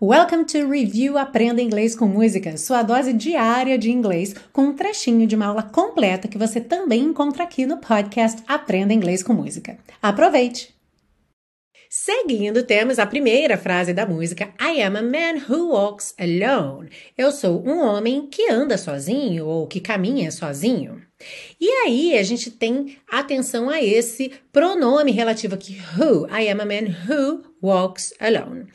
Welcome to Review Aprenda Inglês com Música, sua dose diária de inglês, com um trechinho de uma aula completa que você também encontra aqui no podcast Aprenda Inglês com Música. Aproveite! Seguindo, temos a primeira frase da música I am a man who walks alone. Eu sou um homem que anda sozinho ou que caminha sozinho. E aí a gente tem atenção a esse pronome relativo aqui, who. I am a man who walks alone.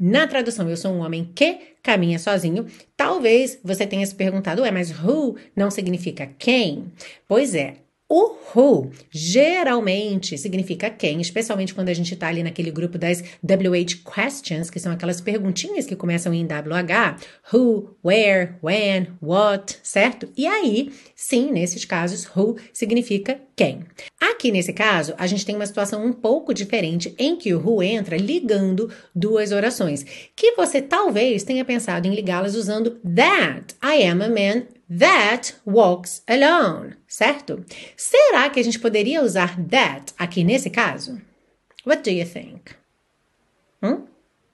Na tradução, eu sou um homem que caminha sozinho. Talvez você tenha se perguntado, ué, mas who não significa quem? Pois é, o who geralmente significa quem, especialmente quando a gente está ali naquele grupo das WH questions, que são aquelas perguntinhas que começam em WH, who, where, when, what, certo? E aí, sim, nesses casos, who significa quem. Aqui nesse caso, a gente tem uma situação um pouco diferente em que o who entra ligando duas orações, que você talvez tenha pensado em ligá-las usando that. I am a man that walks alone, certo? Será que a gente poderia usar that aqui nesse caso? What do you think? Hum?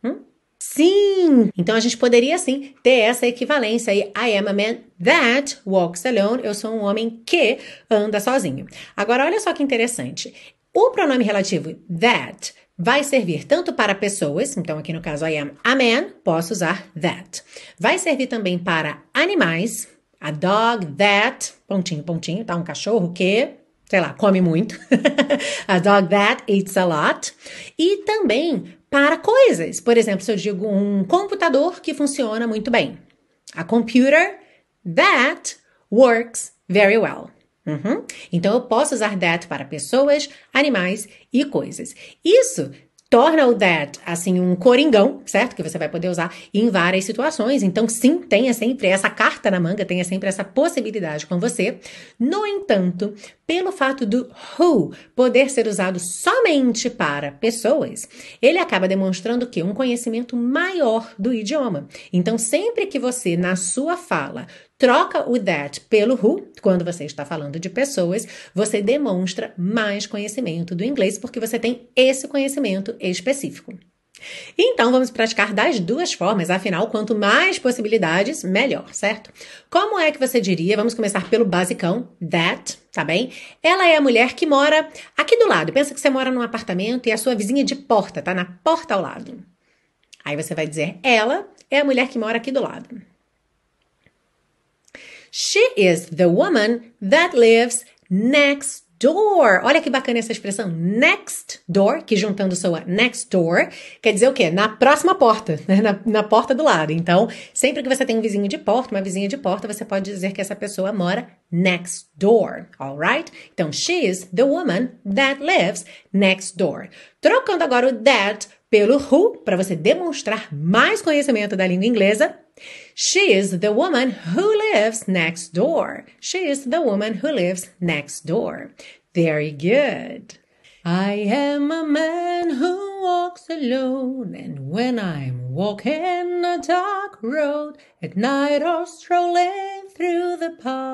Hum? Sim! Então a gente poderia sim ter essa equivalência aí. I am a man that walks alone. Eu sou um homem que anda sozinho. Agora, olha só que interessante. O pronome relativo that vai servir tanto para pessoas, então aqui no caso I am a man, posso usar that. Vai servir também para animais, a dog that, pontinho, pontinho, tá? Um cachorro que, sei lá, come muito. a dog that eats a lot. E também para coisas. Por exemplo, se eu digo um computador que funciona muito bem. A computer that works very well. Uhum. Então eu posso usar that para pessoas, animais e coisas. Isso torna o that, assim, um coringão, certo? Que você vai poder usar em várias situações. Então, sim, tenha sempre essa carta na manga, tenha sempre essa possibilidade com você. No entanto, pelo fato do who poder ser usado somente para pessoas, ele acaba demonstrando que um conhecimento maior do idioma. Então, sempre que você, na sua fala, troca o that pelo who, quando você está falando de pessoas, você demonstra mais conhecimento do inglês, porque você tem esse conhecimento específico. Então vamos praticar das duas formas, afinal, quanto mais possibilidades, melhor, certo? Como é que você diria? Vamos começar pelo basicão, that, tá bem? Ela é a mulher que mora aqui do lado. Pensa que você mora num apartamento e a sua vizinha de porta tá na porta ao lado. Aí você vai dizer: ela é a mulher que mora aqui do lado. She is the woman that lives next door. Olha que bacana essa expressão next door, que juntando soa next door, quer dizer o quê? Na próxima porta, né? na, na porta do lado. Então, sempre que você tem um vizinho de porta, uma vizinha de porta, você pode dizer que essa pessoa mora next door, alright? Então, she is the woman that lives next door. Trocando agora o that pelo who, para você demonstrar mais conhecimento da língua inglesa, She is the woman who lives next door. She is the woman who lives next door. Very good. I am a man who walks alone, and when I'm walking a dark road at night or strolling through the park.